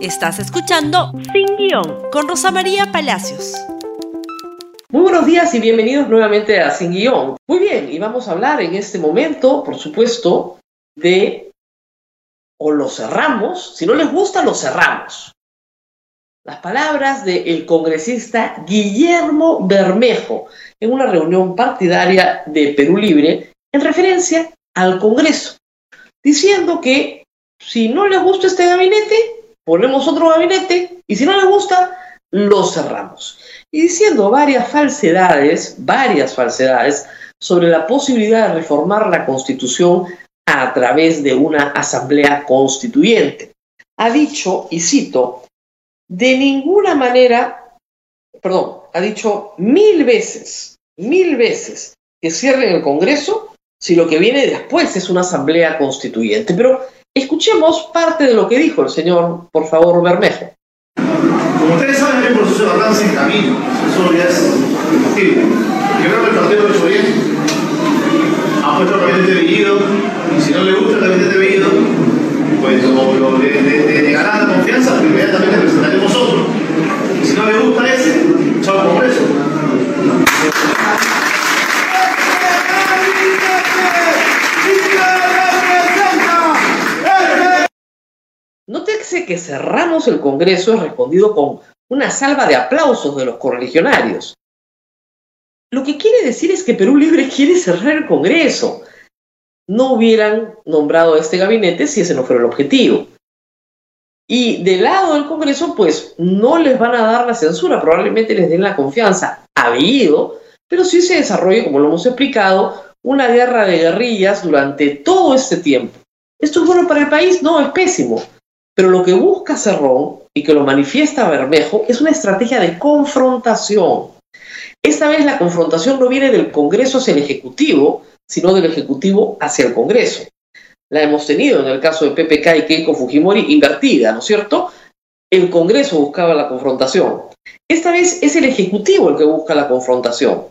Estás escuchando Sin Guión con Rosa María Palacios. Muy buenos días y bienvenidos nuevamente a Sin Guión. Muy bien, y vamos a hablar en este momento, por supuesto, de o lo cerramos, si no les gusta, lo cerramos. Las palabras del congresista Guillermo Bermejo en una reunión partidaria de Perú Libre en referencia al Congreso, diciendo que si no les gusta este gabinete, ponemos otro gabinete y si no les gusta, lo cerramos. Y diciendo varias falsedades, varias falsedades sobre la posibilidad de reformar la Constitución a través de una asamblea constituyente. Ha dicho, y cito, de ninguna manera, perdón, ha dicho mil veces, mil veces que cierren el Congreso si lo que viene después es una asamblea constituyente. Pero Escuchemos parte de lo que dijo el señor, por favor, Bermejo. Como ustedes saben, hay un proceso de avance en camino. Eso ya es indiscutible. Yo creo que el partido lo ha bien. Ha puesto el gabinete de Bellido, y si no le gusta el gabinete de Bellido, pues lo, lo, le, le, el Congreso es respondido con una salva de aplausos de los correligionarios. Lo que quiere decir es que Perú Libre quiere cerrar el Congreso. No hubieran nombrado a este gabinete si ese no fuera el objetivo. Y del lado del Congreso, pues no les van a dar la censura, probablemente les den la confianza. Ha habido, pero sí se desarrolla, como lo hemos explicado, una guerra de guerrillas durante todo este tiempo. ¿Esto es bueno para el país? No, es pésimo. Pero lo que busca Cerrón, y que lo manifiesta Bermejo, es una estrategia de confrontación. Esta vez la confrontación no viene del Congreso hacia el Ejecutivo, sino del Ejecutivo hacia el Congreso. La hemos tenido en el caso de PPK y Keiko Fujimori invertida, ¿no es cierto? El Congreso buscaba la confrontación. Esta vez es el Ejecutivo el que busca la confrontación,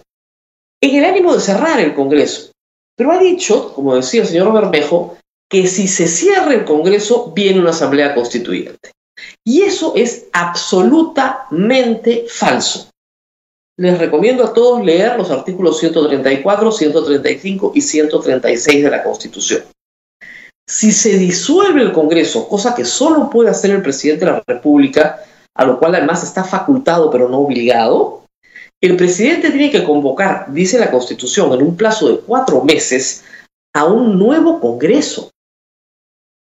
en el ánimo de cerrar el Congreso. Pero ha dicho, como decía el señor Bermejo, que si se cierra el Congreso viene una asamblea constituyente. Y eso es absolutamente falso. Les recomiendo a todos leer los artículos 134, 135 y 136 de la Constitución. Si se disuelve el Congreso, cosa que solo puede hacer el presidente de la República, a lo cual además está facultado pero no obligado, el presidente tiene que convocar, dice la Constitución, en un plazo de cuatro meses a un nuevo Congreso.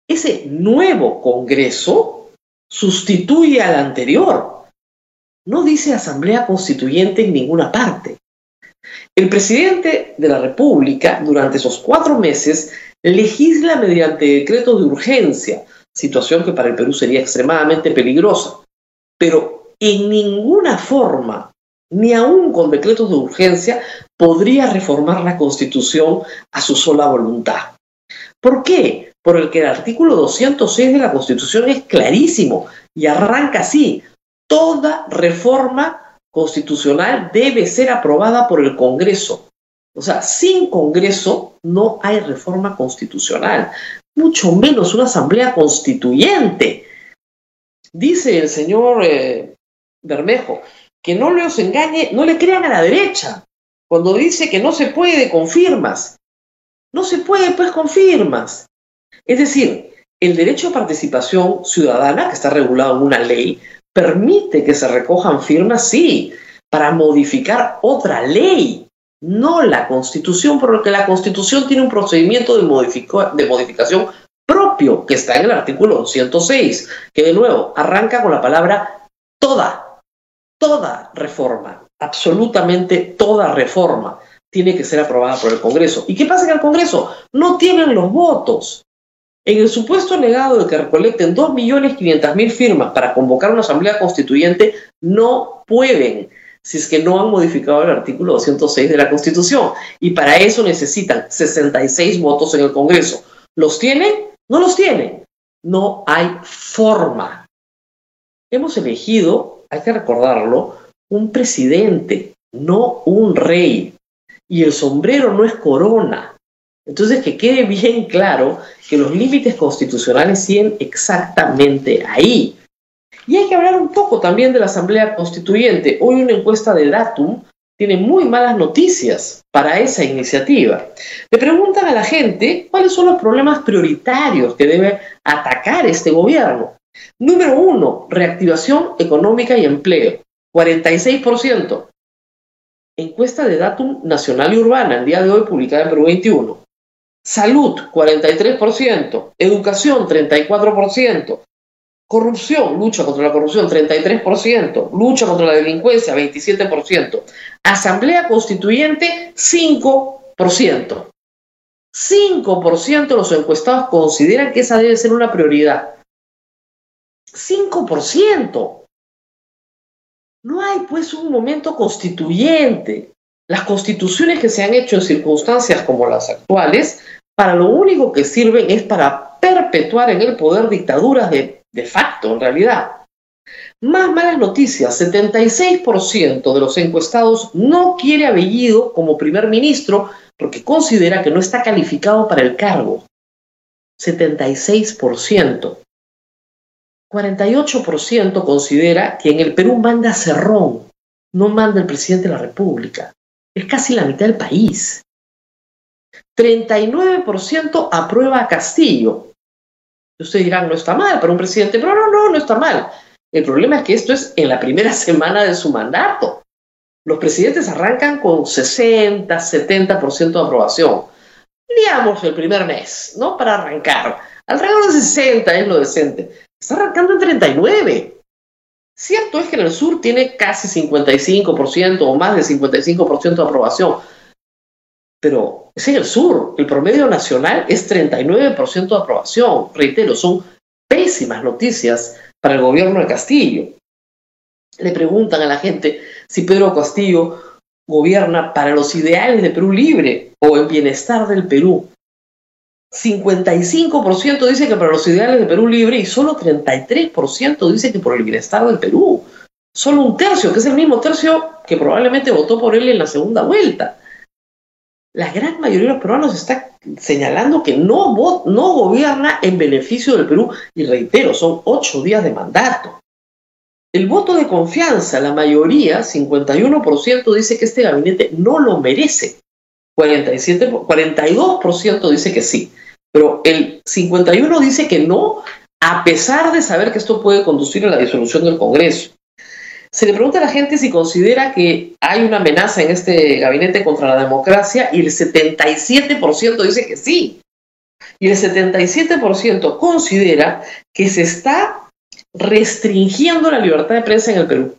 Ese nuevo Congreso sustituye al anterior. No dice Asamblea Constituyente en ninguna parte. El presidente de la República, durante esos cuatro meses, legisla mediante decreto de urgencia, situación que para el Perú sería extremadamente peligrosa. Pero en ninguna forma, ni aún con decretos de urgencia, podría reformar la Constitución a su sola voluntad. ¿Por qué? por el artículo 206 de la Constitución es clarísimo y arranca así. Toda reforma constitucional debe ser aprobada por el Congreso. O sea, sin Congreso no hay reforma constitucional, mucho menos una asamblea constituyente. Dice el señor eh, Bermejo que no les engañe, no le crean a la derecha cuando dice que no se puede con firmas. No se puede pues con firmas. Es decir, el derecho a participación ciudadana, que está regulado en una ley, permite que se recojan firmas, sí, para modificar otra ley, no la constitución, porque la constitución tiene un procedimiento de, de modificación propio, que está en el artículo 206, que de nuevo arranca con la palabra toda, toda reforma, absolutamente toda reforma tiene que ser aprobada por el Congreso. ¿Y qué pasa en el Congreso? No tienen los votos. En el supuesto negado de que recolecten 2.500.000 firmas para convocar una asamblea constituyente, no pueden, si es que no han modificado el artículo 206 de la Constitución. Y para eso necesitan 66 votos en el Congreso. ¿Los tienen? No los tienen. No hay forma. Hemos elegido, hay que recordarlo, un presidente, no un rey. Y el sombrero no es corona. Entonces, que quede bien claro que los límites constitucionales siguen exactamente ahí. Y hay que hablar un poco también de la Asamblea Constituyente. Hoy una encuesta de Datum tiene muy malas noticias para esa iniciativa. Le preguntan a la gente cuáles son los problemas prioritarios que debe atacar este gobierno. Número uno, reactivación económica y empleo, 46%. Encuesta de Datum Nacional y Urbana, el día de hoy publicada en Perú 21. Salud, 43%. Educación, 34%. Corrupción, lucha contra la corrupción, 33%. Lucha contra la delincuencia, 27%. Asamblea Constituyente, 5%. 5% de los encuestados consideran que esa debe ser una prioridad. 5%. No hay pues un momento constituyente. Las constituciones que se han hecho en circunstancias como las actuales, para lo único que sirven es para perpetuar en el poder dictaduras de, facto, en realidad. Más malas noticias, 76% de los encuestados no quiere a Bellido como primer ministro porque considera que no está calificado para el cargo. 76%. 48% considera que en el Perú manda Cerrón, no manda el presidente de la República. Es casi la mitad del país. 39% aprueba a Castillo. Ustedes dirán, no está mal para un presidente, pero no, no, no está mal. El problema es que esto es en la primera semana de su mandato. Los presidentes arrancan con 60, 70% de aprobación. Digamos el primer mes, ¿no? Para arrancar. Alrededor de 60 es lo decente. Está arrancando en 39. Cierto es que en el sur tiene casi 55% o más de 55% de aprobación. Pero es en el sur. El promedio nacional es 39% de aprobación. Reitero, son pésimas noticias para el gobierno de Castillo. Le preguntan a la gente si Pedro Castillo gobierna para los ideales de Perú libre o el bienestar del Perú. 55% dice que para los ideales de Perú libre y solo 33% dice que por el bienestar del Perú. Solo un tercio, que es el mismo tercio que probablemente votó por él en la segunda vuelta. La gran mayoría de los peruanos está señalando que no, no gobierna en beneficio del Perú y reitero, son ocho días de mandato. El voto de confianza, la mayoría, 51%, dice que este gabinete no lo merece. 47, 42% dice que sí. Pero el 51 dice que no, a pesar de saber que esto puede conducir a la disolución del Congreso. Se le pregunta a la gente si considera que hay una amenaza en este gabinete contra la democracia y el 77% dice que sí. Y el 77% considera que se está restringiendo la libertad de prensa en el Perú.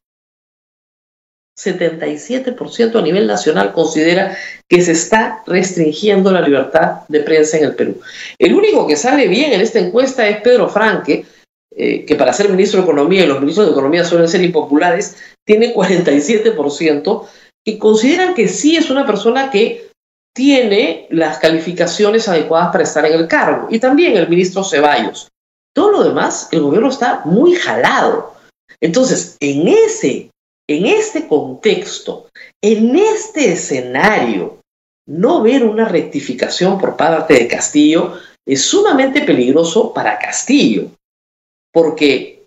77% a nivel nacional considera que se está restringiendo la libertad de prensa en el Perú. El único que sale bien en esta encuesta es Pedro Franque, eh, que para ser ministro de Economía, y los ministros de Economía suelen ser impopulares, tiene 47%, que consideran que sí es una persona que tiene las calificaciones adecuadas para estar en el cargo. Y también el ministro Ceballos. Todo lo demás, el gobierno está muy jalado. Entonces, en ese en este contexto, en este escenario, no ver una rectificación por parte de Castillo es sumamente peligroso para Castillo, porque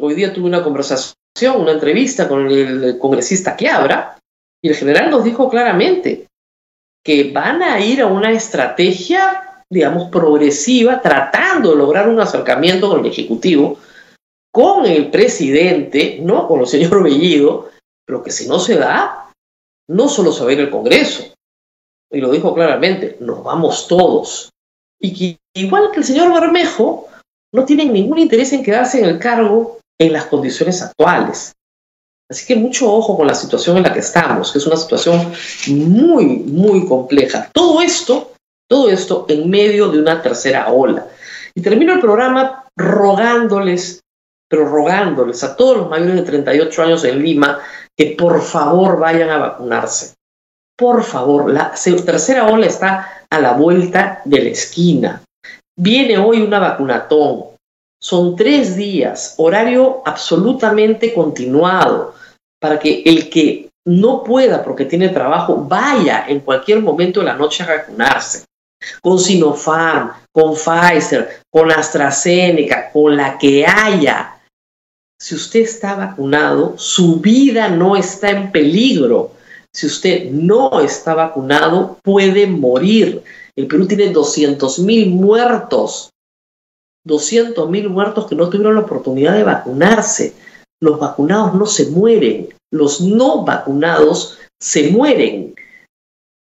hoy día tuve una conversación, una entrevista con el congresista Quiabra, y el general nos dijo claramente que van a ir a una estrategia, digamos, progresiva, tratando de lograr un acercamiento con el Ejecutivo, con el presidente, no con el señor Bellido, pero que si no se da, no solo se va a el Congreso, y lo dijo claramente, nos vamos todos. Y que igual que el señor Bermejo, no tienen ningún interés en quedarse en el cargo en las condiciones actuales. Así que mucho ojo con la situación en la que estamos, que es una situación muy, muy compleja. Todo esto, todo esto en medio de una tercera ola. Y termino el programa rogándoles pero rogándoles a todos los mayores de 38 años en Lima que por favor vayan a vacunarse. Por favor, la tercera ola está a la vuelta de la esquina. Viene hoy una vacunatón. Son tres días, horario absolutamente continuado, para que el que no pueda porque tiene trabajo vaya en cualquier momento de la noche a vacunarse. Con Sinopharm, con Pfizer, con AstraZeneca, con la que haya Si usted está vacunado, su vida no está en peligro. Si usted no está vacunado, puede morir. El Perú tiene 200 mil muertos. 200 mil muertos que no tuvieron la oportunidad de vacunarse. Los vacunados no se mueren. Los no vacunados se mueren.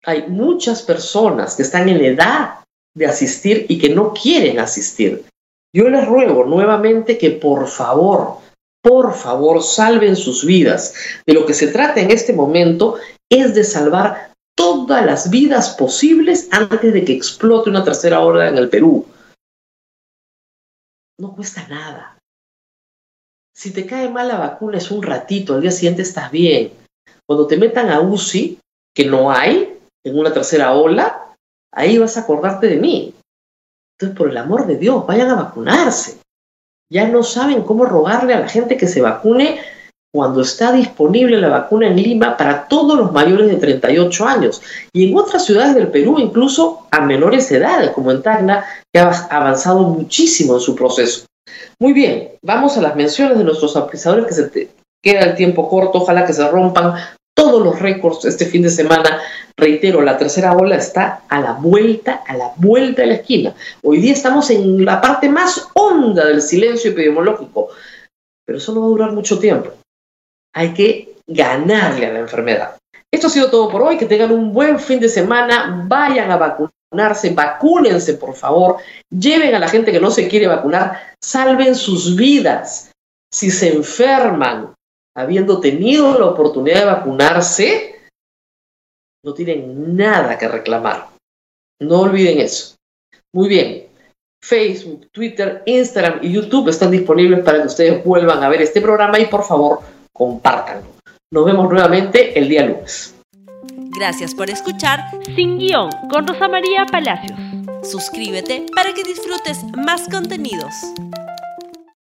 Hay muchas personas que están en edad de asistir y que no quieren asistir. Yo les ruego nuevamente que por favor, por favor, salven sus vidas. De lo que se trata en este momento es de salvar todas las vidas posibles antes de que explote una tercera ola en el Perú. No cuesta nada. Si te cae mal la vacuna es un ratito, al día siguiente estás bien. Cuando te metan a UCI, que no hay, en una tercera ola, ahí vas a acordarte de mí. Entonces, por el amor de Dios, vayan a vacunarse. Ya no saben cómo rogarle a la gente que se vacune cuando está disponible la vacuna en Lima para todos los mayores de 38 años y en otras ciudades del Perú incluso a menores edades, como en Tacna, que ha avanzado muchísimo en su proceso. Muy bien, vamos a las menciones de nuestros auspiciadores que se queda el tiempo corto, ojalá que se rompan todos los récords este fin de semana. Reitero, la tercera ola está a la vuelta, a la vuelta de la esquina. Hoy día estamos en la parte más honda del silencio epidemiológico, pero eso no va a durar mucho tiempo. Hay que ganarle a la enfermedad. Esto ha sido todo por hoy. Que tengan un buen fin de semana. Vayan a vacunarse, vacúnense, por favor. Lleven a la gente que no se quiere vacunar. Salven sus vidas. Si se enferman, habiendo tenido la oportunidad de vacunarse, no tienen nada que reclamar. No olviden eso. Muy bien. Facebook, Twitter, Instagram y YouTube están disponibles para que ustedes vuelvan a ver este programa y por favor compártanlo. Nos vemos nuevamente el día lunes. Gracias por escuchar Sin Guión con Rosa María Palacios. Suscríbete para que disfrutes más contenidos.